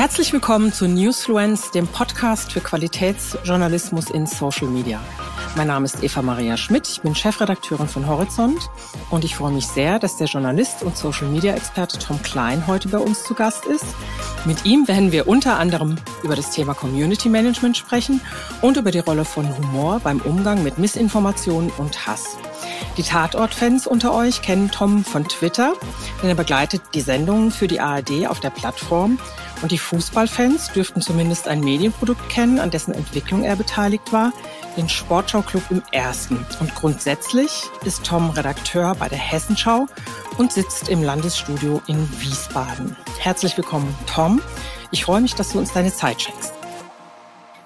Herzlich willkommen zu Newsfluence, dem Podcast für Qualitätsjournalismus in Social Media. Mein Name ist Eva Maria Schmidt, ich bin Chefredakteurin von Horizont und ich freue mich sehr, dass der Journalist und Social Media Experte Tom Klein heute bei uns zu Gast ist. Mit ihm werden wir unter anderem über das Thema Community Management sprechen und über die Rolle von Humor beim Umgang mit Missinformationen und Hass. Die Tatort-Fans unter euch kennen Tom von Twitter, denn er begleitet die Sendungen für die ARD auf der Plattform und die Fußballfans dürften zumindest ein Medienprodukt kennen, an dessen Entwicklung er beteiligt war, den Sportschau-Club im Ersten. Und grundsätzlich ist Tom Redakteur bei der Hessenschau und sitzt im Landesstudio in Wiesbaden. Herzlich willkommen, Tom. Ich freue mich, dass du uns deine Zeit schenkst.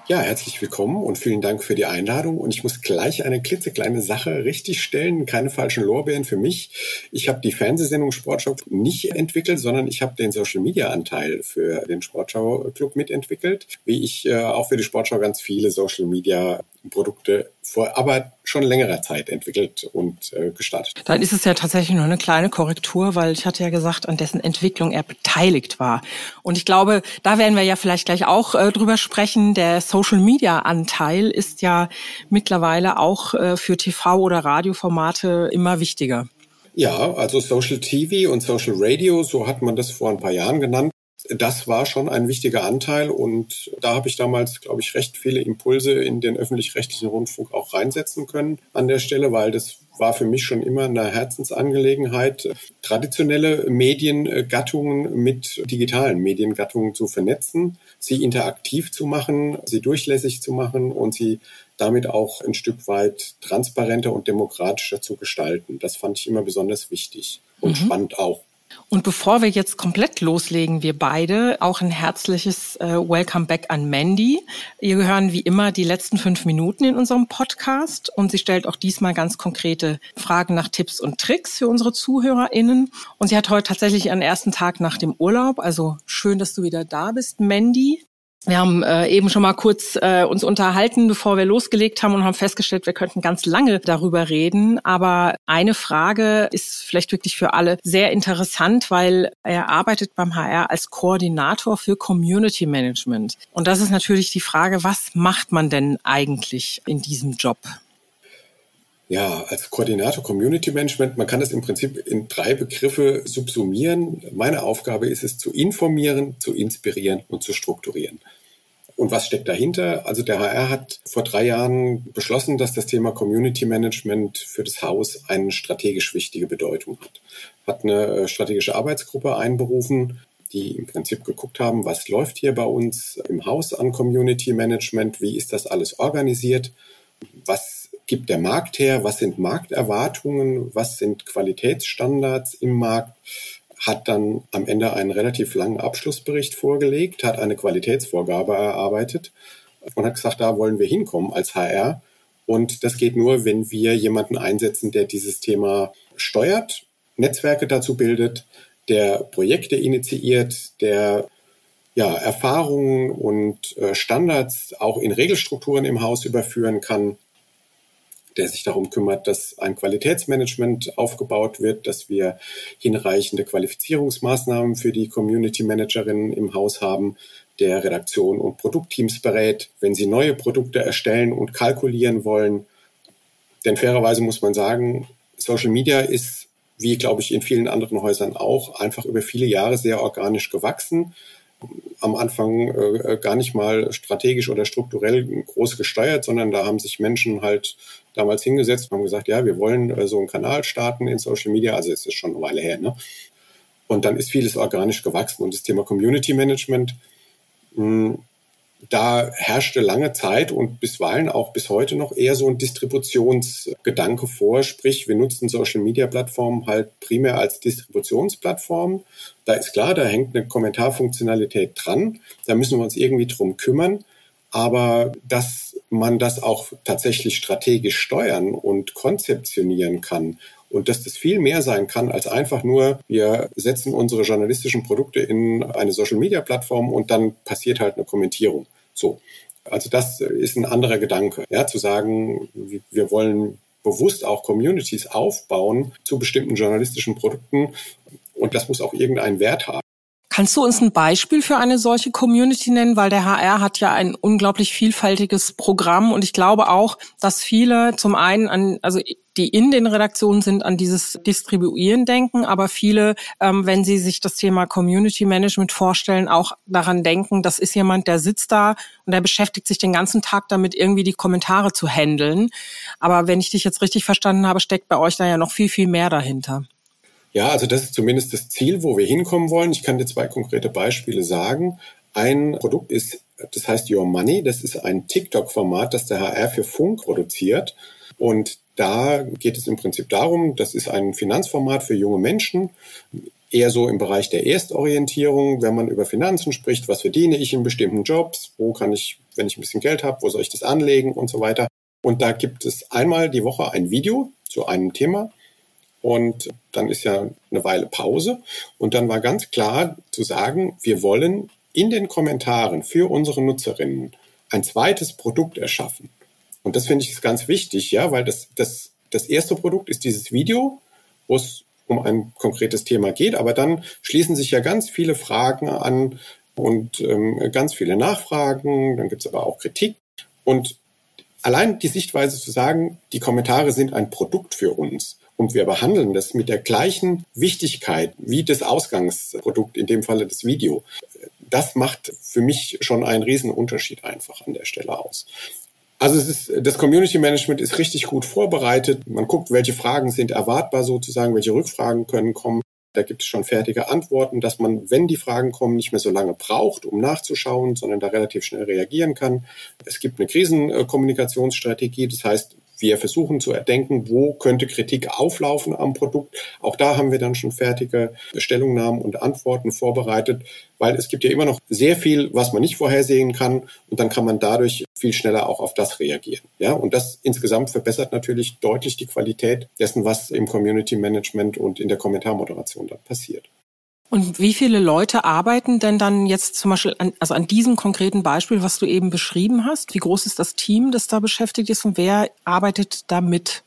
Ja, herzlich willkommen und vielen Dank für die Einladung. Und ich muss gleich eine klitzekleine Sache richtigstellen, keine falschen Lorbeeren für mich. Ich habe die Fernsehsendung Sportschau nicht entwickelt, sondern ich habe den Social-Media-Anteil für den Sportschau-Club mitentwickelt, wie ich äh, auch für die Sportschau ganz viele Social-Media-Produkte vor aber schon längerer Zeit entwickelt und äh, gestartet. Dann ist es ja tatsächlich nur eine kleine Korrektur, weil ich hatte ja gesagt, an dessen Entwicklung er beteiligt war. Und ich glaube, da werden wir ja vielleicht gleich auch äh, drüber sprechen. Der Social Media Anteil ist ja mittlerweile auch äh, für TV oder Radioformate immer wichtiger. Ja, also Social TV und Social Radio, so hat man das vor ein paar Jahren genannt, das war schon ein wichtiger Anteil und da habe ich damals, glaube ich, recht viele Impulse in den öffentlich-rechtlichen Rundfunk auch reinsetzen können an der Stelle, weil das war für mich schon immer eine Herzensangelegenheit, traditionelle Mediengattungen mit digitalen Mediengattungen zu vernetzen, sie interaktiv zu machen, sie durchlässig zu machen und sie damit auch ein Stück weit transparenter und demokratischer zu gestalten. Das fand ich immer besonders wichtig und mhm. spannend auch. Und bevor wir jetzt komplett loslegen, wir beide, auch ein herzliches äh, Welcome back an Mandy. Ihr gehören wie immer die letzten fünf Minuten in unserem Podcast und sie stellt auch diesmal ganz konkrete Fragen nach Tipps und Tricks für unsere ZuhörerInnen. Und sie hat heute tatsächlich ihren ersten Tag nach dem Urlaub. Also schön, dass du wieder da bist, Mandy. Wir haben äh, eben schon mal kurz äh, uns unterhalten, bevor wir losgelegt haben und haben festgestellt, wir könnten ganz lange darüber reden. Aber eine Frage ist vielleicht wirklich für alle sehr interessant, weil er arbeitet beim HR als Koordinator für Community Management. Und das ist natürlich die Frage, was macht man denn eigentlich in diesem Job? Ja, als Koordinator Community Management, man kann das im Prinzip in drei Begriffe subsumieren. Meine Aufgabe ist es zu informieren, zu inspirieren und zu strukturieren. Und was steckt dahinter? Also der HR hat vor drei Jahren beschlossen, dass das Thema Community Management für das Haus eine strategisch wichtige Bedeutung hat. Hat eine äh, strategische Arbeitsgruppe einberufen, die im Prinzip geguckt haben, was läuft hier bei uns im Haus an Community Management, wie ist das alles organisiert, was gibt der Markt her, was sind Markterwartungen, was sind Qualitätsstandards im Markt hat dann am Ende einen relativ langen Abschlussbericht vorgelegt, hat eine Qualitätsvorgabe erarbeitet und hat gesagt, da wollen wir hinkommen als HR. Und das geht nur, wenn wir jemanden einsetzen, der dieses Thema steuert, Netzwerke dazu bildet, der Projekte initiiert, der ja, Erfahrungen und äh, Standards auch in Regelstrukturen im Haus überführen kann der sich darum kümmert, dass ein Qualitätsmanagement aufgebaut wird, dass wir hinreichende Qualifizierungsmaßnahmen für die Community Managerinnen im Haus haben, der Redaktion und Produktteams berät, wenn sie neue Produkte erstellen und kalkulieren wollen. Denn fairerweise muss man sagen, Social Media ist, wie glaube ich in vielen anderen Häusern auch, einfach über viele Jahre sehr organisch gewachsen am Anfang äh, gar nicht mal strategisch oder strukturell groß gesteuert, sondern da haben sich Menschen halt damals hingesetzt und haben gesagt, ja, wir wollen äh, so einen Kanal starten in Social Media. Also es ist schon eine Weile her. Ne? Und dann ist vieles organisch gewachsen. Und das Thema Community Management, mh, hm, da herrschte lange Zeit und bisweilen auch bis heute noch eher so ein Distributionsgedanke vor. Sprich, wir nutzen Social-Media-Plattformen halt primär als Distributionsplattform. Da ist klar, da hängt eine Kommentarfunktionalität dran. Da müssen wir uns irgendwie drum kümmern. Aber dass man das auch tatsächlich strategisch steuern und konzeptionieren kann und dass das viel mehr sein kann als einfach nur, wir setzen unsere journalistischen Produkte in eine Social-Media-Plattform und dann passiert halt eine Kommentierung. So. Also das ist ein anderer Gedanke, ja, zu sagen, wir wollen bewusst auch Communities aufbauen zu bestimmten journalistischen Produkten und das muss auch irgendeinen Wert haben. Kannst du uns ein Beispiel für eine solche Community nennen? Weil der HR hat ja ein unglaublich vielfältiges Programm und ich glaube auch, dass viele zum einen an, also die in den Redaktionen sind, an dieses Distribuieren denken, aber viele, ähm, wenn sie sich das Thema Community Management vorstellen, auch daran denken, das ist jemand, der sitzt da und der beschäftigt sich den ganzen Tag damit, irgendwie die Kommentare zu handeln. Aber wenn ich dich jetzt richtig verstanden habe, steckt bei euch da ja noch viel, viel mehr dahinter. Ja, also das ist zumindest das Ziel, wo wir hinkommen wollen. Ich kann dir zwei konkrete Beispiele sagen. Ein Produkt ist, das heißt Your Money. Das ist ein TikTok-Format, das der HR für Funk produziert. Und da geht es im Prinzip darum, das ist ein Finanzformat für junge Menschen, eher so im Bereich der Erstorientierung, wenn man über Finanzen spricht, was verdiene ich in bestimmten Jobs, wo kann ich, wenn ich ein bisschen Geld habe, wo soll ich das anlegen und so weiter. Und da gibt es einmal die Woche ein Video zu einem Thema und dann ist ja eine Weile Pause. Und dann war ganz klar zu sagen, wir wollen in den Kommentaren für unsere Nutzerinnen ein zweites Produkt erschaffen. Und das finde ich ganz wichtig, ja, weil das, das, das erste Produkt ist dieses Video, wo es um ein konkretes Thema geht, aber dann schließen sich ja ganz viele Fragen an und ähm, ganz viele Nachfragen, dann gibt es aber auch Kritik. Und allein die Sichtweise zu sagen, die Kommentare sind ein Produkt für uns und wir behandeln das mit der gleichen Wichtigkeit wie das Ausgangsprodukt, in dem Falle das Video. Das macht für mich schon einen riesen Unterschied einfach an der Stelle aus. Also es ist, das Community Management ist richtig gut vorbereitet. Man guckt, welche Fragen sind erwartbar sozusagen, welche Rückfragen können kommen. Da gibt es schon fertige Antworten, dass man, wenn die Fragen kommen, nicht mehr so lange braucht, um nachzuschauen, sondern da relativ schnell reagieren kann. Es gibt eine Krisenkommunikationsstrategie, das heißt, wir versuchen zu erdenken, wo könnte Kritik auflaufen am Produkt. Auch da haben wir dann schon fertige Stellungnahmen und Antworten vorbereitet, weil es gibt ja immer noch sehr viel, was man nicht vorhersehen kann und dann kann man dadurch viel schneller auch auf das reagieren. Ja, und das insgesamt verbessert natürlich deutlich die Qualität dessen, was im Community Management und in der Kommentarmoderation dann passiert. Und wie viele Leute arbeiten denn dann jetzt zum Beispiel an, also an diesem konkreten Beispiel, was du eben beschrieben hast? Wie groß ist das Team, das da beschäftigt ist und wer arbeitet da mit?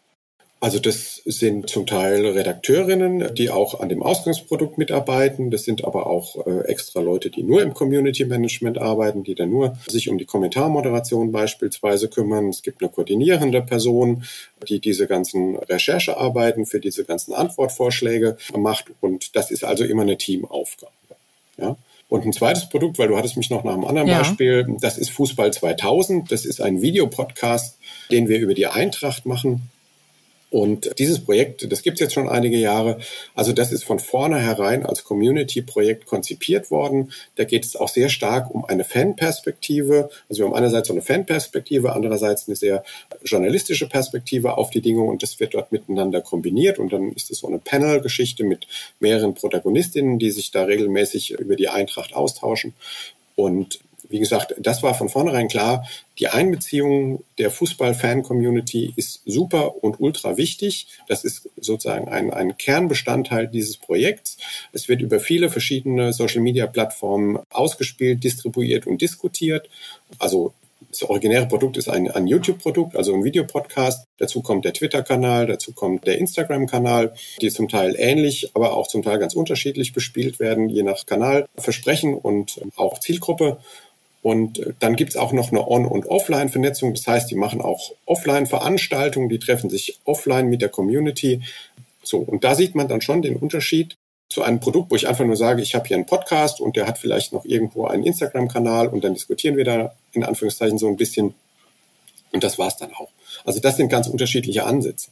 Also das sind zum Teil Redakteurinnen, die auch an dem Ausgangsprodukt mitarbeiten. Das sind aber auch äh, extra Leute, die nur im Community Management arbeiten, die dann nur sich um die Kommentarmoderation beispielsweise kümmern. Es gibt eine koordinierende Person, die diese ganzen Recherchearbeiten für diese ganzen Antwortvorschläge macht. Und das ist also immer eine Teamaufgabe. Ja. Und ein zweites Produkt, weil du hattest mich noch nach einem anderen ja. Beispiel, das ist Fußball 2000. Das ist ein Videopodcast, den wir über die Eintracht machen. Und dieses Projekt, das gibt es jetzt schon einige Jahre. Also das ist von vornherein als Community-Projekt konzipiert worden. Da geht es auch sehr stark um eine Fanperspektive. Also wir haben einerseits so eine Fanperspektive, andererseits eine sehr journalistische Perspektive auf die Dinge und das wird dort miteinander kombiniert. Und dann ist es so eine Panel-Geschichte mit mehreren Protagonistinnen, die sich da regelmäßig über die Eintracht austauschen. Und wie gesagt, das war von vornherein klar. Die Einbeziehung der Fußball-Fan-Community ist super und ultra wichtig. Das ist sozusagen ein, ein Kernbestandteil dieses Projekts. Es wird über viele verschiedene Social-Media-Plattformen ausgespielt, distribuiert und diskutiert. Also das originäre Produkt ist ein, ein YouTube-Produkt, also ein Videopodcast. Dazu kommt der Twitter-Kanal, dazu kommt der Instagram-Kanal, die zum Teil ähnlich, aber auch zum Teil ganz unterschiedlich bespielt werden, je nach Kanalversprechen und auch Zielgruppe. Und dann gibt's auch noch eine On- und Offline-Vernetzung. Das heißt, die machen auch Offline-Veranstaltungen, die treffen sich offline mit der Community. So, und da sieht man dann schon den Unterschied zu einem Produkt, wo ich einfach nur sage, ich habe hier einen Podcast und der hat vielleicht noch irgendwo einen Instagram-Kanal und dann diskutieren wir da in Anführungszeichen so ein bisschen. Und das war's dann auch. Also das sind ganz unterschiedliche Ansätze.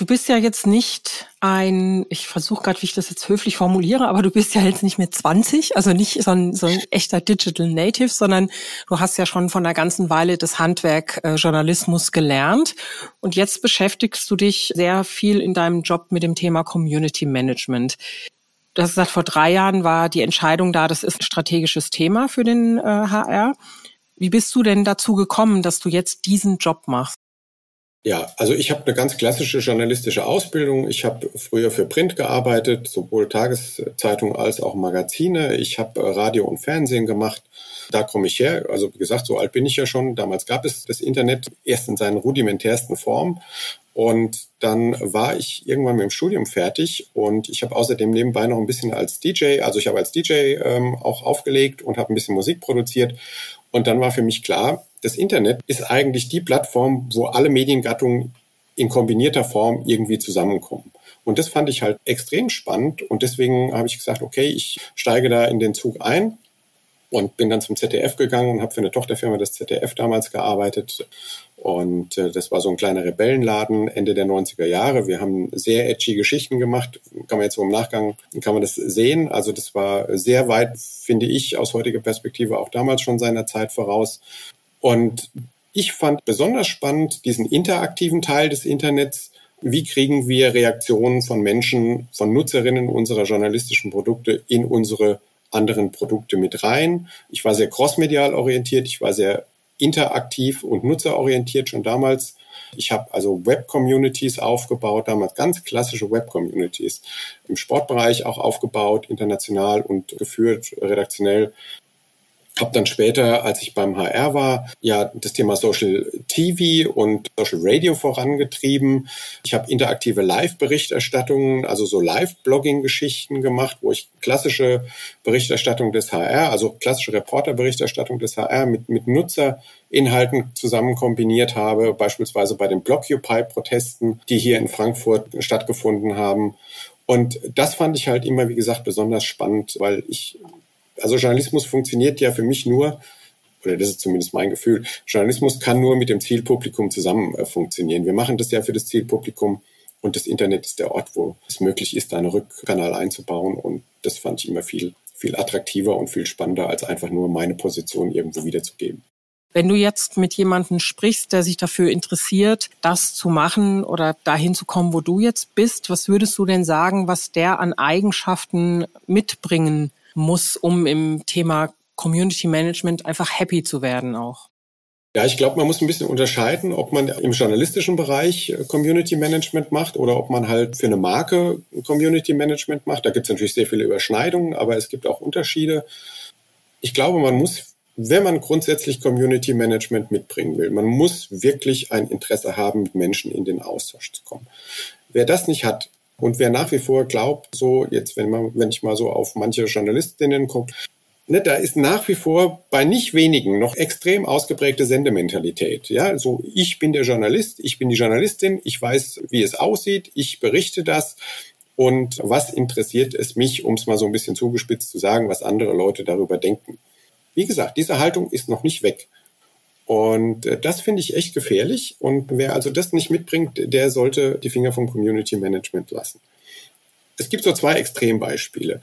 Du bist ja jetzt nicht ein, ich versuche gerade, wie ich das jetzt höflich formuliere, aber du bist ja jetzt nicht mehr 20, also nicht so ein, so ein echter Digital Native, sondern du hast ja schon von der ganzen Weile das Handwerk äh, Journalismus gelernt und jetzt beschäftigst du dich sehr viel in deinem Job mit dem Thema Community Management. Du hast gesagt, vor drei Jahren war die Entscheidung da, das ist ein strategisches Thema für den äh, HR. Wie bist du denn dazu gekommen, dass du jetzt diesen Job machst? Ja, also ich habe eine ganz klassische journalistische Ausbildung. Ich habe früher für Print gearbeitet, sowohl Tageszeitungen als auch Magazine. Ich habe Radio und Fernsehen gemacht. Da komme ich her. Also wie gesagt, so alt bin ich ja schon. Damals gab es das Internet erst in seinen rudimentärsten Formen. Und dann war ich irgendwann mit dem Studium fertig und ich habe außerdem nebenbei noch ein bisschen als DJ, also ich habe als DJ ähm, auch aufgelegt und habe ein bisschen Musik produziert. Und dann war für mich klar, das Internet ist eigentlich die Plattform, wo alle Mediengattungen in kombinierter Form irgendwie zusammenkommen. Und das fand ich halt extrem spannend und deswegen habe ich gesagt, okay, ich steige da in den Zug ein und bin dann zum ZDF gegangen und habe für eine Tochterfirma des ZDF damals gearbeitet. Und äh, das war so ein kleiner Rebellenladen Ende der 90er Jahre. Wir haben sehr edgy Geschichten gemacht. Kann man jetzt so im Nachgang, kann man das sehen. Also das war sehr weit, finde ich, aus heutiger Perspektive auch damals schon seiner Zeit voraus. Und ich fand besonders spannend diesen interaktiven Teil des Internets. Wie kriegen wir Reaktionen von Menschen, von Nutzerinnen unserer journalistischen Produkte in unsere anderen Produkte mit rein. Ich war sehr crossmedial orientiert, ich war sehr interaktiv und nutzerorientiert schon damals. Ich habe also Web-Communities aufgebaut, damals ganz klassische Web-Communities im Sportbereich auch aufgebaut, international und geführt, redaktionell habe dann später, als ich beim HR war, ja das Thema Social TV und Social Radio vorangetrieben. Ich habe interaktive Live-Berichterstattungen, also so Live-Blogging-Geschichten gemacht, wo ich klassische Berichterstattung des HR, also klassische Reporter-Berichterstattung des HR mit, mit Nutzerinhalten zusammen kombiniert habe, beispielsweise bei den Blockupy-Protesten, die hier in Frankfurt stattgefunden haben. Und das fand ich halt immer, wie gesagt, besonders spannend, weil ich also Journalismus funktioniert ja für mich nur, oder das ist zumindest mein Gefühl, Journalismus kann nur mit dem Zielpublikum zusammen äh, funktionieren. Wir machen das ja für das Zielpublikum und das Internet ist der Ort, wo es möglich ist, einen Rückkanal einzubauen und das fand ich immer viel, viel attraktiver und viel spannender, als einfach nur meine Position irgendwo wiederzugeben. Wenn du jetzt mit jemandem sprichst, der sich dafür interessiert, das zu machen oder dahin zu kommen, wo du jetzt bist, was würdest du denn sagen, was der an Eigenschaften mitbringen muss, um im Thema Community Management einfach happy zu werden auch? Ja, ich glaube, man muss ein bisschen unterscheiden, ob man im journalistischen Bereich äh, Community Management macht oder ob man halt für eine Marke Community Management macht. Da gibt es natürlich sehr viele Überschneidungen, aber es gibt auch Unterschiede. Ich glaube, man muss, wenn man grundsätzlich Community Management mitbringen will, man muss wirklich ein Interesse haben, mit Menschen in den Austausch zu kommen. Wer das nicht hat, und wer nach wie vor glaubt, so jetzt, wenn man, wenn ich mal so auf manche Journalistinnen gucke, ne, da ist nach wie vor bei nicht wenigen noch extrem ausgeprägte Sendementalität. Ja, so ich bin der Journalist, ich bin die Journalistin, ich weiß, wie es aussieht, ich berichte das. Und was interessiert es mich, um es mal so ein bisschen zugespitzt zu sagen, was andere Leute darüber denken? Wie gesagt, diese Haltung ist noch nicht weg. Und äh, das finde ich echt gefährlich. Und wer also das nicht mitbringt, der sollte die Finger vom Community Management lassen. Es gibt so zwei Extrembeispiele.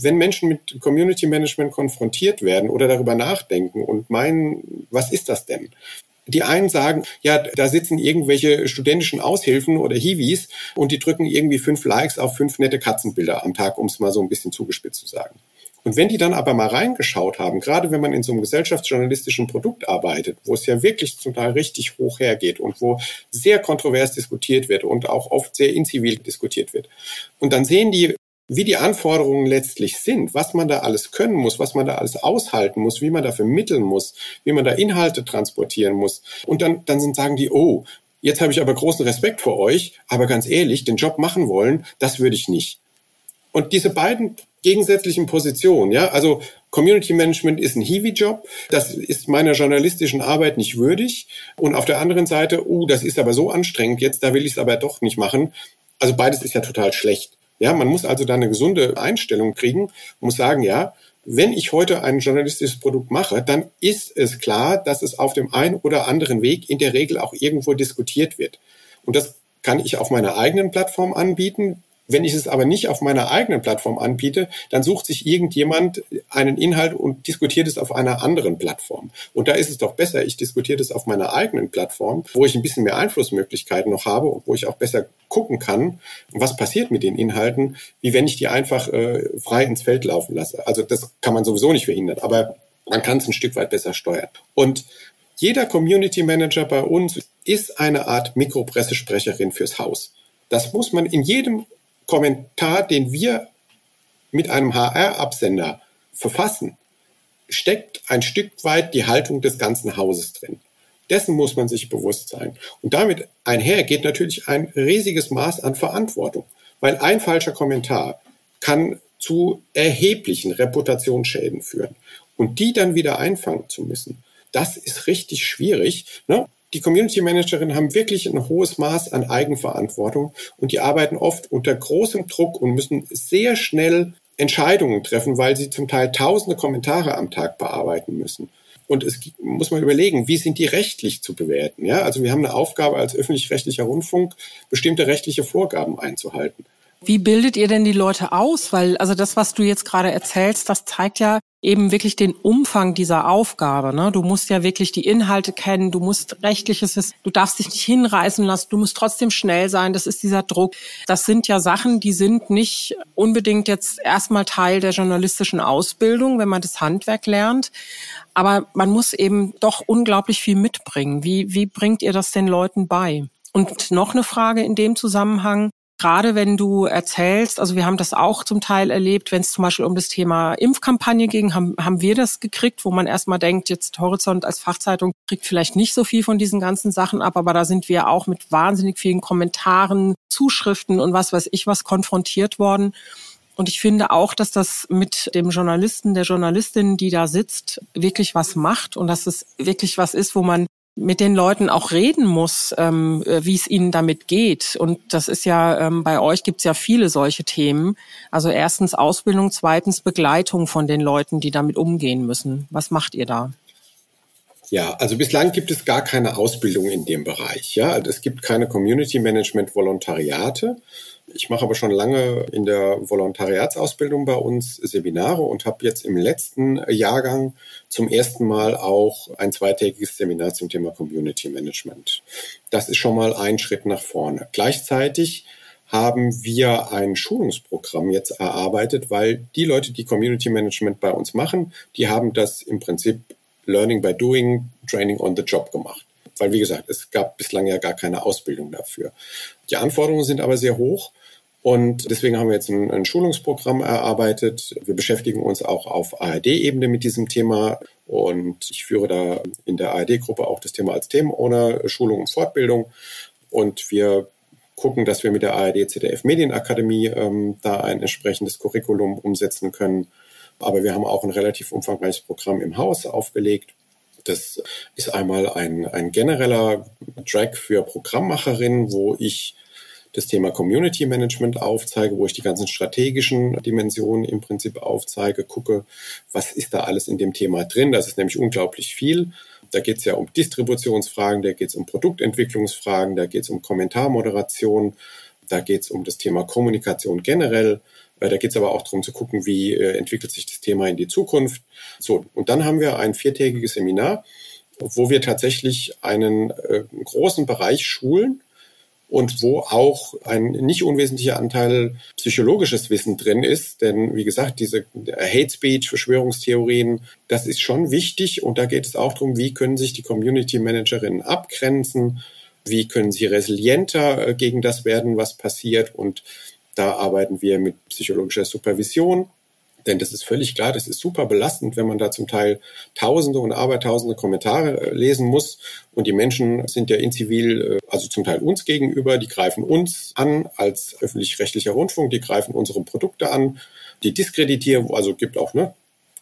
Wenn Menschen mit Community Management konfrontiert werden oder darüber nachdenken und meinen, was ist das denn? Die einen sagen, ja, da sitzen irgendwelche studentischen Aushilfen oder Hiwis und die drücken irgendwie fünf Likes auf fünf nette Katzenbilder am Tag, um es mal so ein bisschen zugespitzt zu sagen. Und wenn die dann aber mal reingeschaut haben, gerade wenn man in so einem gesellschaftsjournalistischen Produkt arbeitet, wo es ja wirklich zum Teil richtig hoch hergeht und wo sehr kontrovers diskutiert wird und auch oft sehr inzivil diskutiert wird, und dann sehen die, wie die Anforderungen letztlich sind, was man da alles können muss, was man da alles aushalten muss, wie man da vermitteln muss, wie man da Inhalte transportieren muss. Und dann, dann sind, sagen die, oh, jetzt habe ich aber großen Respekt vor euch, aber ganz ehrlich, den Job machen wollen, das würde ich nicht. Und diese beiden gegensätzlichen Positionen, ja, also Community Management ist ein Hiwi-Job, das ist meiner journalistischen Arbeit nicht würdig. Und auf der anderen Seite, uh, das ist aber so anstrengend jetzt, da will ich es aber doch nicht machen. Also beides ist ja total schlecht. Ja, man muss also da eine gesunde Einstellung kriegen, muss sagen, ja, wenn ich heute ein journalistisches Produkt mache, dann ist es klar, dass es auf dem einen oder anderen Weg in der Regel auch irgendwo diskutiert wird. Und das kann ich auf meiner eigenen Plattform anbieten. Wenn ich es aber nicht auf meiner eigenen Plattform anbiete, dann sucht sich irgendjemand einen Inhalt und diskutiert es auf einer anderen Plattform. Und da ist es doch besser, ich diskutiere das auf meiner eigenen Plattform, wo ich ein bisschen mehr Einflussmöglichkeiten noch habe und wo ich auch besser gucken kann, was passiert mit den Inhalten, wie wenn ich die einfach äh, frei ins Feld laufen lasse. Also das kann man sowieso nicht verhindern, aber man kann es ein Stück weit besser steuern. Und jeder Community Manager bei uns ist eine Art Mikropressesprecherin fürs Haus. Das muss man in jedem Kommentar, den wir mit einem HR-Absender verfassen, steckt ein Stück weit die Haltung des ganzen Hauses drin. Dessen muss man sich bewusst sein. Und damit einher geht natürlich ein riesiges Maß an Verantwortung, weil ein falscher Kommentar kann zu erheblichen Reputationsschäden führen. Und die dann wieder einfangen zu müssen, das ist richtig schwierig. Ne? Die Community Managerinnen haben wirklich ein hohes Maß an Eigenverantwortung und die arbeiten oft unter großem Druck und müssen sehr schnell Entscheidungen treffen, weil sie zum Teil tausende Kommentare am Tag bearbeiten müssen. Und es muss man überlegen, wie sind die rechtlich zu bewerten? Ja, also wir haben eine Aufgabe als öffentlich-rechtlicher Rundfunk, bestimmte rechtliche Vorgaben einzuhalten. Wie bildet ihr denn die Leute aus? Weil, also das, was du jetzt gerade erzählst, das zeigt ja eben wirklich den Umfang dieser Aufgabe. Ne? Du musst ja wirklich die Inhalte kennen, du musst rechtliches, du darfst dich nicht hinreißen lassen, du musst trotzdem schnell sein, das ist dieser Druck. Das sind ja Sachen, die sind nicht unbedingt jetzt erstmal Teil der journalistischen Ausbildung, wenn man das Handwerk lernt. Aber man muss eben doch unglaublich viel mitbringen. Wie, wie bringt ihr das den Leuten bei? Und noch eine Frage in dem Zusammenhang. Gerade wenn du erzählst, also wir haben das auch zum Teil erlebt, wenn es zum Beispiel um das Thema Impfkampagne ging, haben, haben wir das gekriegt, wo man erstmal denkt, jetzt Horizont als Fachzeitung kriegt vielleicht nicht so viel von diesen ganzen Sachen ab, aber da sind wir auch mit wahnsinnig vielen Kommentaren, Zuschriften und was weiß ich was konfrontiert worden. Und ich finde auch, dass das mit dem Journalisten, der Journalistin, die da sitzt, wirklich was macht und dass es wirklich was ist, wo man mit den Leuten auch reden muss, ähm, äh, wie es ihnen damit geht. Und das ist ja, ähm, bei euch gibt es ja viele solche Themen. Also erstens Ausbildung, zweitens Begleitung von den Leuten, die damit umgehen müssen. Was macht ihr da? Ja, also bislang gibt es gar keine Ausbildung in dem Bereich. Ja, also es gibt keine Community Management Volontariate. Ich mache aber schon lange in der Volontariatsausbildung bei uns Seminare und habe jetzt im letzten Jahrgang zum ersten Mal auch ein zweitägiges Seminar zum Thema Community Management. Das ist schon mal ein Schritt nach vorne. Gleichzeitig haben wir ein Schulungsprogramm jetzt erarbeitet, weil die Leute, die Community Management bei uns machen, die haben das im Prinzip Learning by Doing, Training on the Job gemacht. Weil, wie gesagt, es gab bislang ja gar keine Ausbildung dafür. Die Anforderungen sind aber sehr hoch. Und deswegen haben wir jetzt ein, ein Schulungsprogramm erarbeitet. Wir beschäftigen uns auch auf ARD-Ebene mit diesem Thema. Und ich führe da in der ARD-Gruppe auch das Thema als Themenowner, Schulung und Fortbildung. Und wir gucken, dass wir mit der ARD ZDF Medienakademie ähm, da ein entsprechendes Curriculum umsetzen können. Aber wir haben auch ein relativ umfangreiches Programm im Haus aufgelegt. Das ist einmal ein, ein genereller Track für Programmmacherinnen, wo ich das Thema Community Management aufzeige, wo ich die ganzen strategischen Dimensionen im Prinzip aufzeige, gucke, was ist da alles in dem Thema drin. Das ist nämlich unglaublich viel. Da geht es ja um Distributionsfragen, da geht es um Produktentwicklungsfragen, da geht es um Kommentarmoderation, da geht es um das Thema Kommunikation generell. Da geht es aber auch darum zu gucken, wie äh, entwickelt sich das Thema in die Zukunft. So, und dann haben wir ein viertägiges Seminar, wo wir tatsächlich einen äh, großen Bereich schulen und wo auch ein nicht unwesentlicher Anteil psychologisches Wissen drin ist. Denn wie gesagt, diese Hate Speech, Verschwörungstheorien, das ist schon wichtig. Und da geht es auch darum, wie können sich die Community Managerinnen abgrenzen, wie können sie resilienter gegen das werden, was passiert. Und da arbeiten wir mit psychologischer Supervision. Denn das ist völlig klar, das ist super belastend, wenn man da zum Teil Tausende und Abertausende Kommentare äh, lesen muss. Und die Menschen sind ja in Zivil, äh, also zum Teil uns gegenüber, die greifen uns an als öffentlich-rechtlicher Rundfunk, die greifen unsere Produkte an, die diskreditieren, also gibt auch ne,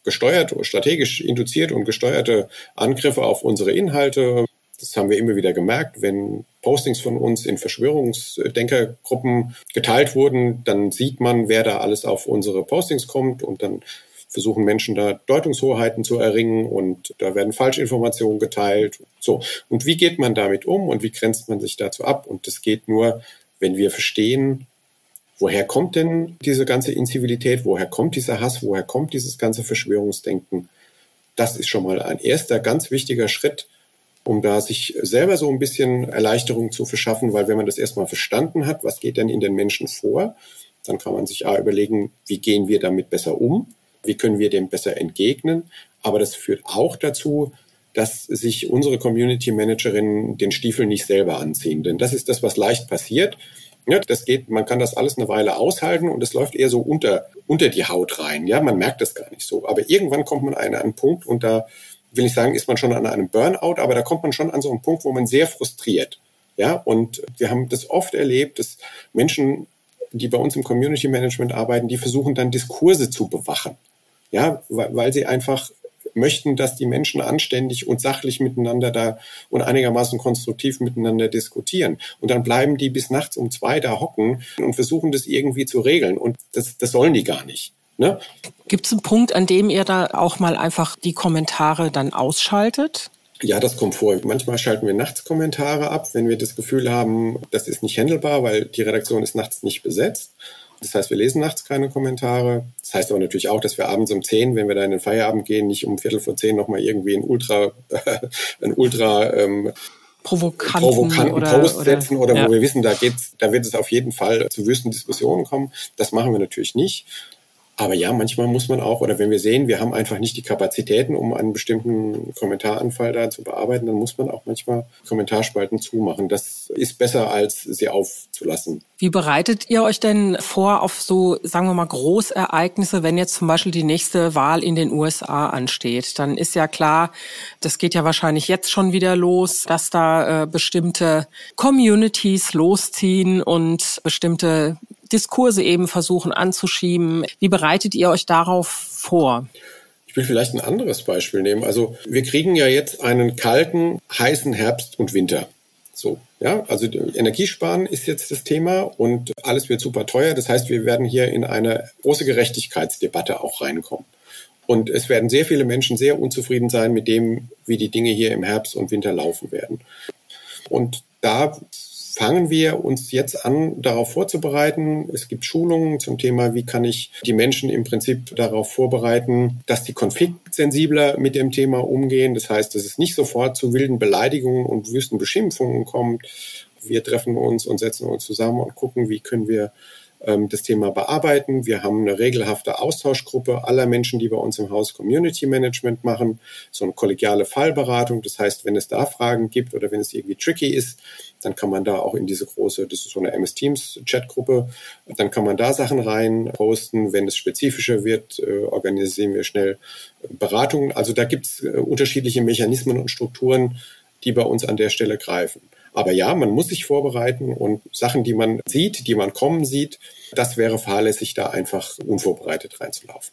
gesteuert, strategisch induziert und gesteuerte Angriffe auf unsere Inhalte. Das haben wir immer wieder gemerkt, wenn Postings von uns in Verschwörungsdenkergruppen geteilt wurden, dann sieht man, wer da alles auf unsere Postings kommt und dann versuchen Menschen da Deutungshoheiten zu erringen und da werden Falschinformationen geteilt. So. Und wie geht man damit um und wie grenzt man sich dazu ab? Und das geht nur, wenn wir verstehen, woher kommt denn diese ganze Inzivilität? Woher kommt dieser Hass? Woher kommt dieses ganze Verschwörungsdenken? Das ist schon mal ein erster ganz wichtiger Schritt, um da sich selber so ein bisschen Erleichterung zu verschaffen, weil wenn man das erstmal verstanden hat, was geht denn in den Menschen vor, dann kann man sich A überlegen, wie gehen wir damit besser um, wie können wir dem besser entgegnen, aber das führt auch dazu, dass sich unsere Community Managerinnen den Stiefel nicht selber anziehen, denn das ist das, was leicht passiert. Ja, das geht, man kann das alles eine Weile aushalten und es läuft eher so unter, unter die Haut rein. Ja, man merkt das gar nicht so. Aber irgendwann kommt man an einen Punkt und da will nicht sagen, ist man schon an einem Burnout, aber da kommt man schon an so einen Punkt, wo man sehr frustriert. Ja, und wir haben das oft erlebt, dass Menschen, die bei uns im Community Management arbeiten, die versuchen dann Diskurse zu bewachen. Ja, weil, sie einfach möchten, dass die Menschen anständig und sachlich miteinander da und einigermaßen konstruktiv miteinander diskutieren. Und dann bleiben die bis nachts um zwei da hocken und versuchen das irgendwie zu regeln. Und das, das sollen die gar nicht. Ne? Gibt es einen Punkt, an dem ihr da auch mal einfach die Kommentare dann ausschaltet? Ja, das kommt vor. Manchmal schalten wir nachts Kommentare ab, wenn wir das Gefühl haben, das ist nicht handelbar, weil die Redaktion ist nachts nicht besetzt. Das heißt, wir lesen nachts keine Kommentare. Das heißt aber natürlich auch, dass wir abends um zehn, wenn wir da in den Feierabend gehen, nicht um Viertel vor zehn nochmal irgendwie ein Ultra, ein Ultra ähm, provokanten, provokanten oder, Post setzen oder, oder ja. wo wir wissen, da geht's, da wird es auf jeden Fall zu wüsten Diskussionen kommen. Das machen wir natürlich nicht. Aber ja, manchmal muss man auch, oder wenn wir sehen, wir haben einfach nicht die Kapazitäten, um einen bestimmten Kommentaranfall da zu bearbeiten, dann muss man auch manchmal Kommentarspalten zumachen. Das ist besser, als sie aufzulassen. Wie bereitet ihr euch denn vor auf so, sagen wir mal, Großereignisse, wenn jetzt zum Beispiel die nächste Wahl in den USA ansteht? Dann ist ja klar, das geht ja wahrscheinlich jetzt schon wieder los, dass da äh, bestimmte Communities losziehen und bestimmte Diskurse eben versuchen anzuschieben. Wie bereitet ihr euch darauf vor? Ich will vielleicht ein anderes Beispiel nehmen. Also wir kriegen ja jetzt einen kalten, heißen Herbst und Winter. So, ja, also Energiesparen ist jetzt das Thema und alles wird super teuer. Das heißt, wir werden hier in eine große Gerechtigkeitsdebatte auch reinkommen. Und es werden sehr viele Menschen sehr unzufrieden sein mit dem, wie die Dinge hier im Herbst und Winter laufen werden. Und da fangen wir uns jetzt an, darauf vorzubereiten. Es gibt Schulungen zum Thema, wie kann ich die Menschen im Prinzip darauf vorbereiten, dass die konfliktsensibler mit dem Thema umgehen. Das heißt, dass es nicht sofort zu wilden Beleidigungen und wüsten Beschimpfungen kommt. Wir treffen uns und setzen uns zusammen und gucken, wie können wir ähm, das Thema bearbeiten. Wir haben eine regelhafte Austauschgruppe aller Menschen, die bei uns im Haus Community Management machen, so eine kollegiale Fallberatung. Das heißt, wenn es da Fragen gibt oder wenn es irgendwie tricky ist, dann kann man da auch in diese große, das ist so eine MS Teams Chatgruppe, dann kann man da Sachen rein posten. Wenn es spezifischer wird, äh, organisieren wir schnell Beratungen. Also da gibt es äh, unterschiedliche Mechanismen und Strukturen, die bei uns an der Stelle greifen. Aber ja, man muss sich vorbereiten und Sachen, die man sieht, die man kommen sieht, das wäre fahrlässig, da einfach unvorbereitet reinzulaufen.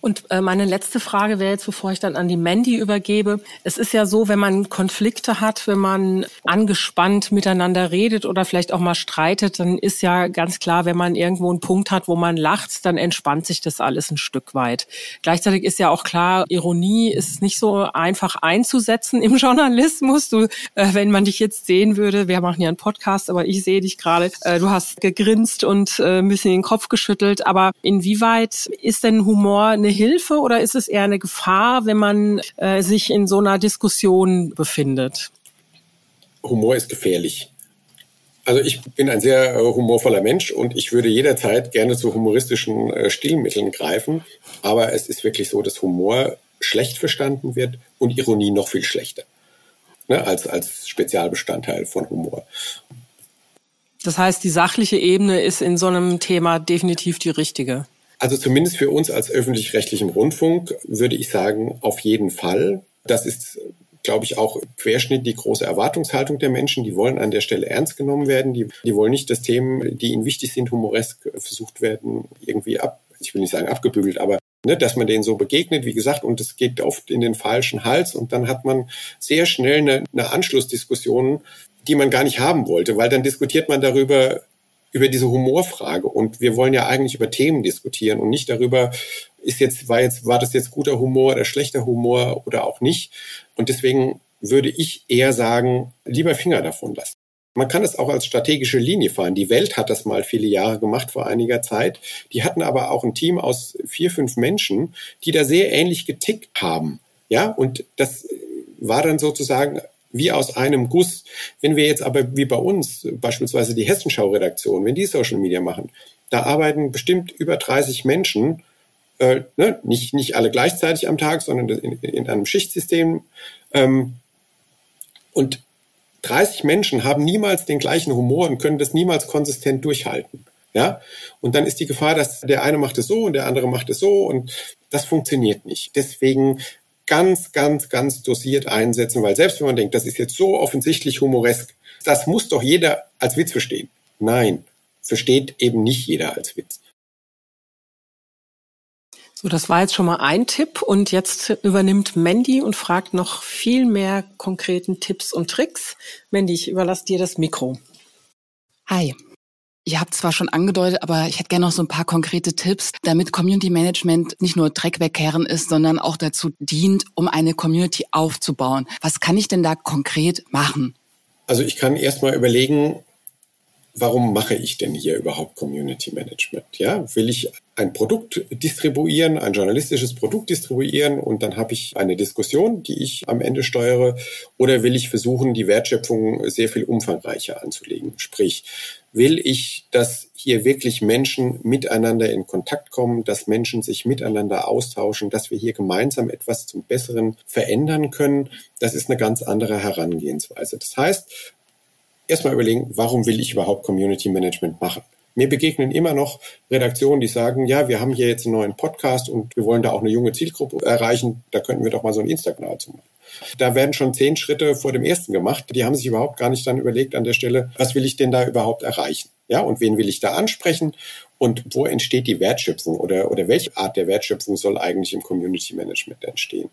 Und äh, meine letzte Frage wäre jetzt, bevor ich dann an die Mandy übergebe. Es ist ja so, wenn man Konflikte hat, wenn man angespannt miteinander redet oder vielleicht auch mal streitet, dann ist ja ganz klar, wenn man irgendwo einen Punkt hat, wo man lacht, dann entspannt sich das alles ein Stück weit. Gleichzeitig ist ja auch klar, Ironie ist nicht so einfach einzusetzen im Journalismus. Du, äh, wenn man dich jetzt sehen würde, wir machen ja einen Podcast, aber ich sehe dich gerade, äh, du hast gegrinst und äh, ein bisschen den Kopf geschüttelt. Aber inwieweit ist denn Humor eine Hilfe oder ist es eher eine Gefahr, wenn man äh, sich in so einer Diskussion befindet? Humor ist gefährlich. Also ich bin ein sehr äh, humorvoller Mensch und ich würde jederzeit gerne zu humoristischen äh, Stilmitteln greifen. Aber es ist wirklich so, dass Humor schlecht verstanden wird und Ironie noch viel schlechter ne, als, als Spezialbestandteil von Humor. Das heißt, die sachliche Ebene ist in so einem Thema definitiv die richtige. Also zumindest für uns als öffentlich-rechtlichen Rundfunk würde ich sagen, auf jeden Fall. Das ist glaube ich, auch Querschnitt die große Erwartungshaltung der Menschen. Die wollen an der Stelle ernst genommen werden. Die, die wollen nicht, dass Themen, die ihnen wichtig sind, humoresk versucht werden, irgendwie ab, ich will nicht sagen abgebügelt, aber ne, dass man denen so begegnet, wie gesagt, und es geht oft in den falschen Hals und dann hat man sehr schnell eine, eine Anschlussdiskussion, die man gar nicht haben wollte, weil dann diskutiert man darüber, über diese Humorfrage. Und wir wollen ja eigentlich über Themen diskutieren und nicht darüber, ist jetzt, war jetzt, war das jetzt guter Humor oder schlechter Humor oder auch nicht. Und deswegen würde ich eher sagen, lieber Finger davon lassen. Man kann es auch als strategische Linie fahren. Die Welt hat das mal viele Jahre gemacht vor einiger Zeit. Die hatten aber auch ein Team aus vier, fünf Menschen, die da sehr ähnlich getickt haben. Ja, und das war dann sozusagen wie aus einem Guss. Wenn wir jetzt aber wie bei uns, beispielsweise die Hessenschau-Redaktion, wenn die Social Media machen, da arbeiten bestimmt über 30 Menschen, äh, ne, nicht, nicht alle gleichzeitig am Tag, sondern in, in einem Schichtsystem. Ähm, und 30 Menschen haben niemals den gleichen Humor und können das niemals konsistent durchhalten. Ja, und dann ist die Gefahr, dass der eine macht es so und der andere macht es so und das funktioniert nicht. Deswegen ganz, ganz, ganz dosiert einsetzen, weil selbst wenn man denkt, das ist jetzt so offensichtlich humoresk, das muss doch jeder als Witz verstehen. Nein, versteht eben nicht jeder als Witz. So, das war jetzt schon mal ein Tipp und jetzt übernimmt Mandy und fragt noch viel mehr konkreten Tipps und Tricks. Mandy, ich überlasse dir das Mikro. Hi. Ihr habt zwar schon angedeutet, aber ich hätte gerne noch so ein paar konkrete Tipps, damit Community Management nicht nur Dreck wegkehren ist, sondern auch dazu dient, um eine Community aufzubauen. Was kann ich denn da konkret machen? Also ich kann erstmal überlegen, warum mache ich denn hier überhaupt Community Management? Ja, will ich ein Produkt distribuieren, ein journalistisches Produkt distribuieren und dann habe ich eine Diskussion, die ich am Ende steuere, oder will ich versuchen, die Wertschöpfung sehr viel umfangreicher anzulegen? Sprich, will ich, dass hier wirklich Menschen miteinander in Kontakt kommen, dass Menschen sich miteinander austauschen, dass wir hier gemeinsam etwas zum Besseren verändern können? Das ist eine ganz andere Herangehensweise. Das heißt, erstmal überlegen, warum will ich überhaupt Community Management machen? Mir begegnen immer noch Redaktionen, die sagen, ja, wir haben hier jetzt einen neuen Podcast und wir wollen da auch eine junge Zielgruppe erreichen. Da könnten wir doch mal so ein Insta-Kanal zu machen. Da werden schon zehn Schritte vor dem ersten gemacht. Die haben sich überhaupt gar nicht dann überlegt an der Stelle, was will ich denn da überhaupt erreichen? Ja, und wen will ich da ansprechen? Und wo entsteht die Wertschöpfung oder, oder welche Art der Wertschöpfung soll eigentlich im Community Management entstehen?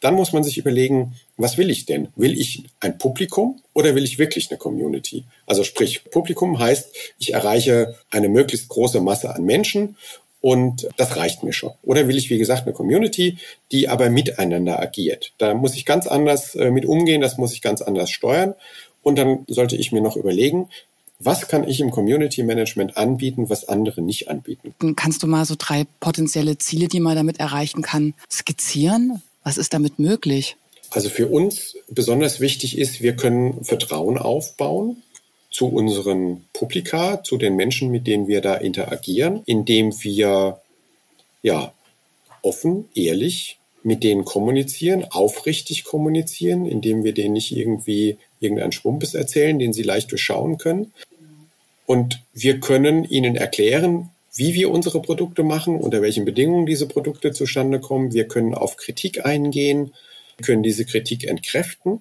Dann muss man sich überlegen, was will ich denn? Will ich ein Publikum oder will ich wirklich eine Community? Also sprich, Publikum heißt, ich erreiche eine möglichst große Masse an Menschen und das reicht mir schon. Oder will ich, wie gesagt, eine Community, die aber miteinander agiert? Da muss ich ganz anders äh, mit umgehen, das muss ich ganz anders steuern. Und dann sollte ich mir noch überlegen, was kann ich im Community Management anbieten, was andere nicht anbieten? Kannst du mal so drei potenzielle Ziele, die man damit erreichen kann, skizzieren? Was ist damit möglich? Also für uns besonders wichtig ist, wir können Vertrauen aufbauen zu unseren Publika, zu den Menschen, mit denen wir da interagieren, indem wir ja offen, ehrlich mit denen kommunizieren, aufrichtig kommunizieren, indem wir denen nicht irgendwie irgendeinen Schwumpes erzählen, den sie leicht durchschauen können. Und wir können ihnen erklären, wie wir unsere Produkte machen, unter welchen Bedingungen diese Produkte zustande kommen. Wir können auf Kritik eingehen, können diese Kritik entkräften.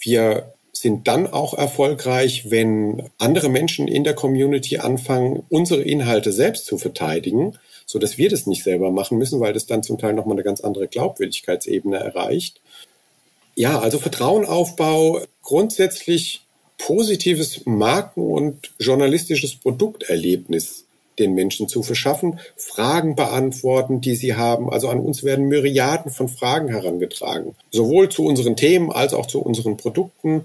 Wir sind dann auch erfolgreich, wenn andere Menschen in der Community anfangen, unsere Inhalte selbst zu verteidigen, so dass wir das nicht selber machen müssen, weil das dann zum Teil nochmal eine ganz andere Glaubwürdigkeitsebene erreicht. Ja, also Vertrauenaufbau, grundsätzlich positives Marken- und journalistisches Produkterlebnis den Menschen zu verschaffen, Fragen beantworten, die sie haben. Also an uns werden Myriaden von Fragen herangetragen, sowohl zu unseren Themen als auch zu unseren Produkten.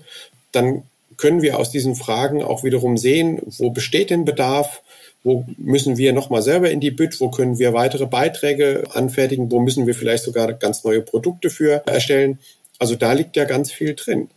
Dann können wir aus diesen Fragen auch wiederum sehen, wo besteht denn Bedarf, wo müssen wir nochmal selber in die Bütt, wo können wir weitere Beiträge anfertigen, wo müssen wir vielleicht sogar ganz neue Produkte für erstellen. Also da liegt ja ganz viel drin.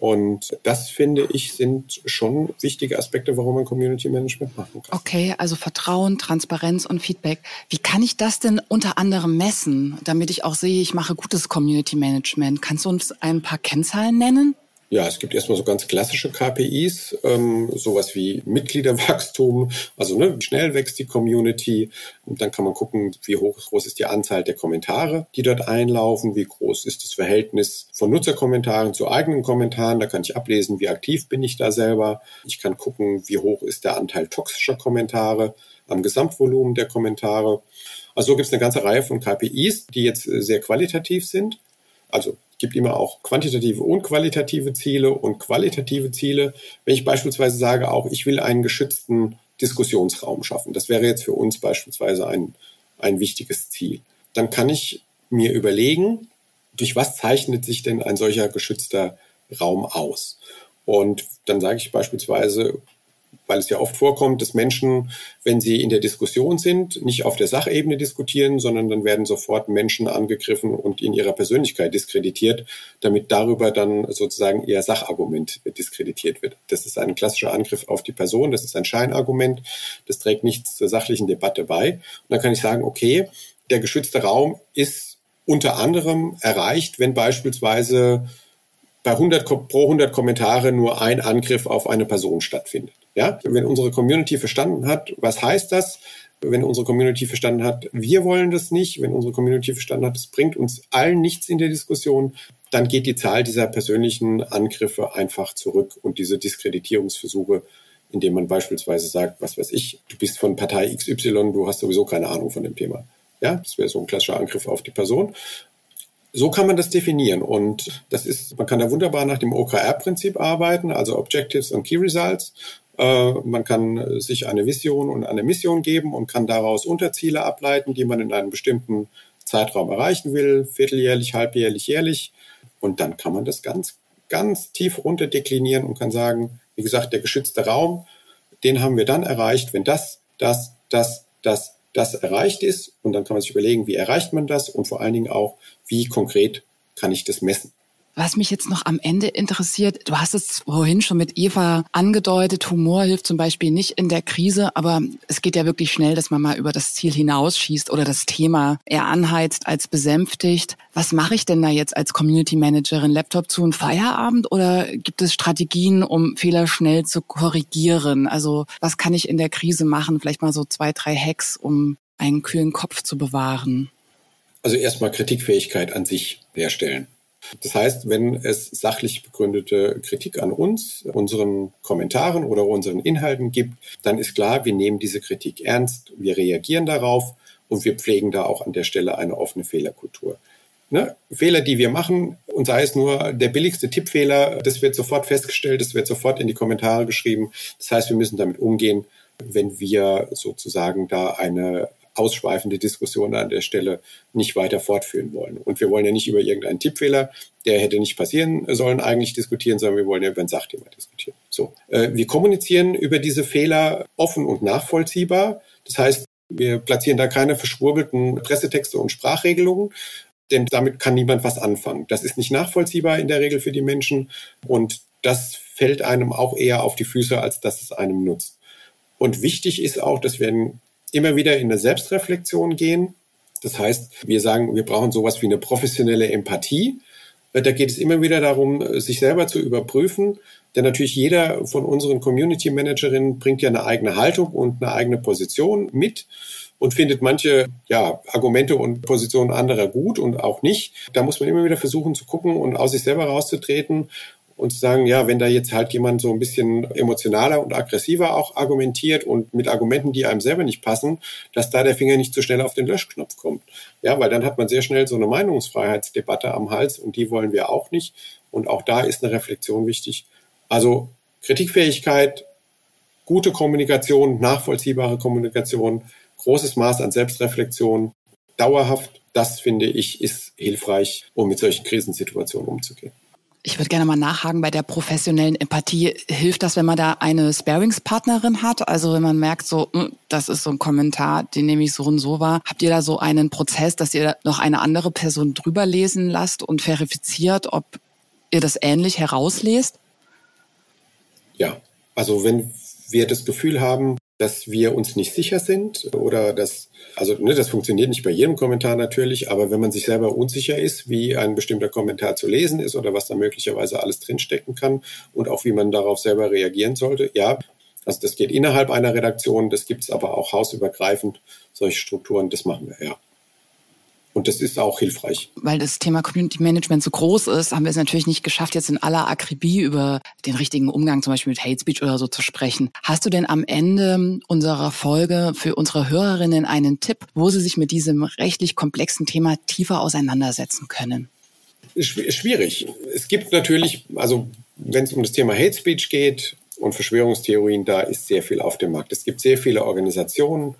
Und das finde ich sind schon wichtige Aspekte, warum man Community Management machen kann. Okay, also Vertrauen, Transparenz und Feedback. Wie kann ich das denn unter anderem messen, damit ich auch sehe, ich mache gutes Community Management? Kannst du uns ein paar Kennzahlen nennen? Ja, es gibt erstmal so ganz klassische KPIs, ähm, sowas wie Mitgliederwachstum, also ne, wie schnell wächst die Community. Und dann kann man gucken, wie hoch groß ist die Anzahl der Kommentare, die dort einlaufen, wie groß ist das Verhältnis von Nutzerkommentaren zu eigenen Kommentaren. Da kann ich ablesen, wie aktiv bin ich da selber. Ich kann gucken, wie hoch ist der Anteil toxischer Kommentare am Gesamtvolumen der Kommentare. Also so gibt es eine ganze Reihe von KPIs, die jetzt sehr qualitativ sind. Also gibt immer auch quantitative und qualitative Ziele und qualitative Ziele. Wenn ich beispielsweise sage, auch ich will einen geschützten Diskussionsraum schaffen, das wäre jetzt für uns beispielsweise ein, ein wichtiges Ziel, dann kann ich mir überlegen, durch was zeichnet sich denn ein solcher geschützter Raum aus? Und dann sage ich beispielsweise, weil es ja oft vorkommt, dass Menschen, wenn sie in der Diskussion sind, nicht auf der Sachebene diskutieren, sondern dann werden sofort Menschen angegriffen und in ihrer Persönlichkeit diskreditiert, damit darüber dann sozusagen ihr Sachargument diskreditiert wird. Das ist ein klassischer Angriff auf die Person, das ist ein Scheinargument, das trägt nichts zur sachlichen Debatte bei. Und dann kann ich sagen, okay, der geschützte Raum ist unter anderem erreicht, wenn beispielsweise bei 100, pro 100 Kommentare nur ein Angriff auf eine Person stattfindet. Ja, wenn unsere Community verstanden hat, was heißt das, wenn unsere Community verstanden hat, wir wollen das nicht, wenn unsere Community verstanden hat, es bringt uns allen nichts in der Diskussion, dann geht die Zahl dieser persönlichen Angriffe einfach zurück und diese Diskreditierungsversuche, indem man beispielsweise sagt, was weiß ich, du bist von Partei XY, du hast sowieso keine Ahnung von dem Thema. Ja, das wäre so ein klassischer Angriff auf die Person. So kann man das definieren und das ist, man kann da wunderbar nach dem OKR-Prinzip arbeiten, also Objectives und Key Results. Äh, man kann sich eine Vision und eine Mission geben und kann daraus Unterziele ableiten, die man in einem bestimmten Zeitraum erreichen will, vierteljährlich, halbjährlich, jährlich. Und dann kann man das ganz, ganz tief runterdeklinieren und kann sagen, wie gesagt, der geschützte Raum, den haben wir dann erreicht, wenn das, das, das, das, das erreicht ist. Und dann kann man sich überlegen, wie erreicht man das und vor allen Dingen auch, wie konkret kann ich das messen. Was mich jetzt noch am Ende interessiert, du hast es vorhin schon mit Eva angedeutet, Humor hilft zum Beispiel nicht in der Krise, aber es geht ja wirklich schnell, dass man mal über das Ziel hinausschießt oder das Thema eher anheizt als besänftigt. Was mache ich denn da jetzt als Community Managerin? Laptop zu und Feierabend oder gibt es Strategien, um Fehler schnell zu korrigieren? Also was kann ich in der Krise machen? Vielleicht mal so zwei, drei Hacks, um einen kühlen Kopf zu bewahren. Also erstmal Kritikfähigkeit an sich herstellen. Das heißt, wenn es sachlich begründete Kritik an uns, unseren Kommentaren oder unseren Inhalten gibt, dann ist klar, wir nehmen diese Kritik ernst, wir reagieren darauf und wir pflegen da auch an der Stelle eine offene Fehlerkultur. Ne? Fehler, die wir machen, und sei es nur der billigste Tippfehler, das wird sofort festgestellt, das wird sofort in die Kommentare geschrieben. Das heißt, wir müssen damit umgehen, wenn wir sozusagen da eine ausschweifende Diskussion an der Stelle nicht weiter fortführen wollen. Und wir wollen ja nicht über irgendeinen Tippfehler, der hätte nicht passieren sollen, eigentlich diskutieren, sondern wir wollen ja über ein Sachthema diskutieren. So, äh, wir kommunizieren über diese Fehler offen und nachvollziehbar. Das heißt, wir platzieren da keine verschwurbelten Pressetexte und Sprachregelungen, denn damit kann niemand was anfangen. Das ist nicht nachvollziehbar in der Regel für die Menschen und das fällt einem auch eher auf die Füße, als dass es einem nutzt. Und wichtig ist auch, dass wir ein immer wieder in eine Selbstreflexion gehen. Das heißt, wir sagen, wir brauchen sowas wie eine professionelle Empathie. Da geht es immer wieder darum, sich selber zu überprüfen. Denn natürlich jeder von unseren Community Managerinnen bringt ja eine eigene Haltung und eine eigene Position mit und findet manche ja, Argumente und Positionen anderer gut und auch nicht. Da muss man immer wieder versuchen zu gucken und aus sich selber rauszutreten und zu sagen, ja, wenn da jetzt halt jemand so ein bisschen emotionaler und aggressiver auch argumentiert und mit Argumenten, die einem selber nicht passen, dass da der Finger nicht zu schnell auf den Löschknopf kommt. Ja, weil dann hat man sehr schnell so eine Meinungsfreiheitsdebatte am Hals und die wollen wir auch nicht. Und auch da ist eine Reflexion wichtig. Also Kritikfähigkeit, gute Kommunikation, nachvollziehbare Kommunikation, großes Maß an Selbstreflexion, dauerhaft, das finde ich, ist hilfreich, um mit solchen Krisensituationen umzugehen. Ich würde gerne mal nachhaken bei der professionellen Empathie. Hilft das, wenn man da eine Sparingspartnerin hat? Also wenn man merkt, so, hm, das ist so ein Kommentar, den nehme ich so und so wahr. Habt ihr da so einen Prozess, dass ihr noch eine andere Person drüber lesen lasst und verifiziert, ob ihr das ähnlich herauslest? Ja, also wenn wir das Gefühl haben, dass wir uns nicht sicher sind oder dass, also ne, das funktioniert nicht bei jedem Kommentar natürlich, aber wenn man sich selber unsicher ist, wie ein bestimmter Kommentar zu lesen ist oder was da möglicherweise alles drinstecken kann und auch wie man darauf selber reagieren sollte, ja, also das geht innerhalb einer Redaktion, das gibt es aber auch hausübergreifend, solche Strukturen, das machen wir, ja. Und das ist auch hilfreich. Weil das Thema Community Management so groß ist, haben wir es natürlich nicht geschafft, jetzt in aller Akribie über den richtigen Umgang zum Beispiel mit Hate Speech oder so zu sprechen. Hast du denn am Ende unserer Folge für unsere Hörerinnen einen Tipp, wo sie sich mit diesem rechtlich komplexen Thema tiefer auseinandersetzen können? Schwierig. Es gibt natürlich, also wenn es um das Thema Hate Speech geht und Verschwörungstheorien, da ist sehr viel auf dem Markt. Es gibt sehr viele Organisationen,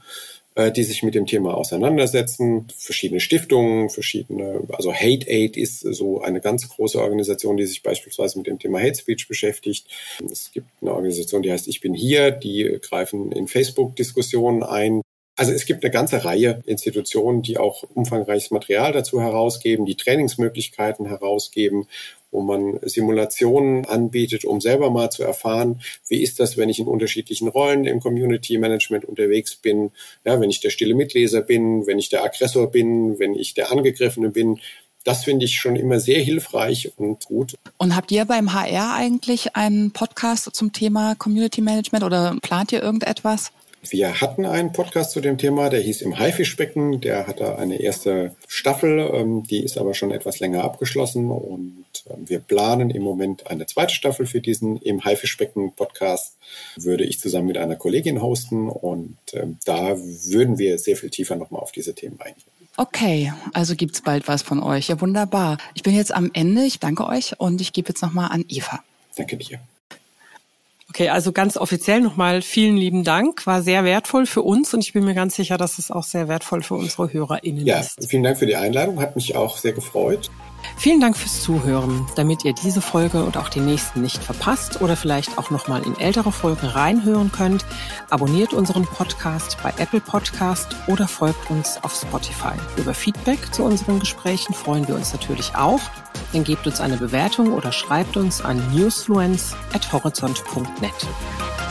äh, die sich mit dem Thema auseinandersetzen. Verschiedene Stiftungen, verschiedene, also Hate Aid ist so eine ganz große Organisation, die sich beispielsweise mit dem Thema Hate Speech beschäftigt. Es gibt eine Organisation, die heißt Ich bin hier, die greifen in Facebook-Diskussionen ein, also es gibt eine ganze Reihe Institutionen, die auch umfangreiches Material dazu herausgeben, die Trainingsmöglichkeiten herausgeben, wo man Simulationen anbietet, um selber mal zu erfahren, wie ist das, wenn ich in unterschiedlichen Rollen im Community Management unterwegs bin, ja, wenn ich der stille Mitleser bin, wenn ich der Aggressor bin, wenn ich der Angegriffene bin. Das finde ich schon immer sehr hilfreich und gut. Und habt ihr beim HR eigentlich einen Podcast zum Thema Community Management oder plant ihr irgendetwas? Wir hatten einen Podcast zu dem Thema, der hieß Im Haifischbecken. Der hatte eine erste Staffel, ähm, die ist aber schon etwas länger abgeschlossen und ähm, wir planen im Moment eine zweite Staffel für diesen Im Haifischbecken Podcast. Würde ich zusammen mit einer Kollegin hosten und ähm, da würden wir sehr viel tiefer nochmal auf diese Themen eingehen. Okay, also gibt's bald was von euch. Ja, wunderbar. Ich bin jetzt am Ende. Ich danke euch und ich gebe jetzt nochmal an Eva. Danke dir. Okay, also ganz offiziell nochmal vielen lieben Dank. War sehr wertvoll für uns und ich bin mir ganz sicher, dass es auch sehr wertvoll für unsere HörerInnen ja, ist. Vielen Dank für die Einladung, hat mich auch sehr gefreut. Vielen Dank fürs Zuhören. Damit ihr diese Folge und auch die nächsten nicht verpasst oder vielleicht auch nochmal in ältere Folgen reinhören könnt, abonniert unseren Podcast bei Apple Podcast oder folgt uns auf Spotify. Über Feedback zu unseren Gesprächen freuen wir uns natürlich auch. Dann gebt uns eine Bewertung oder schreibt uns an newsfluence.horizont.net.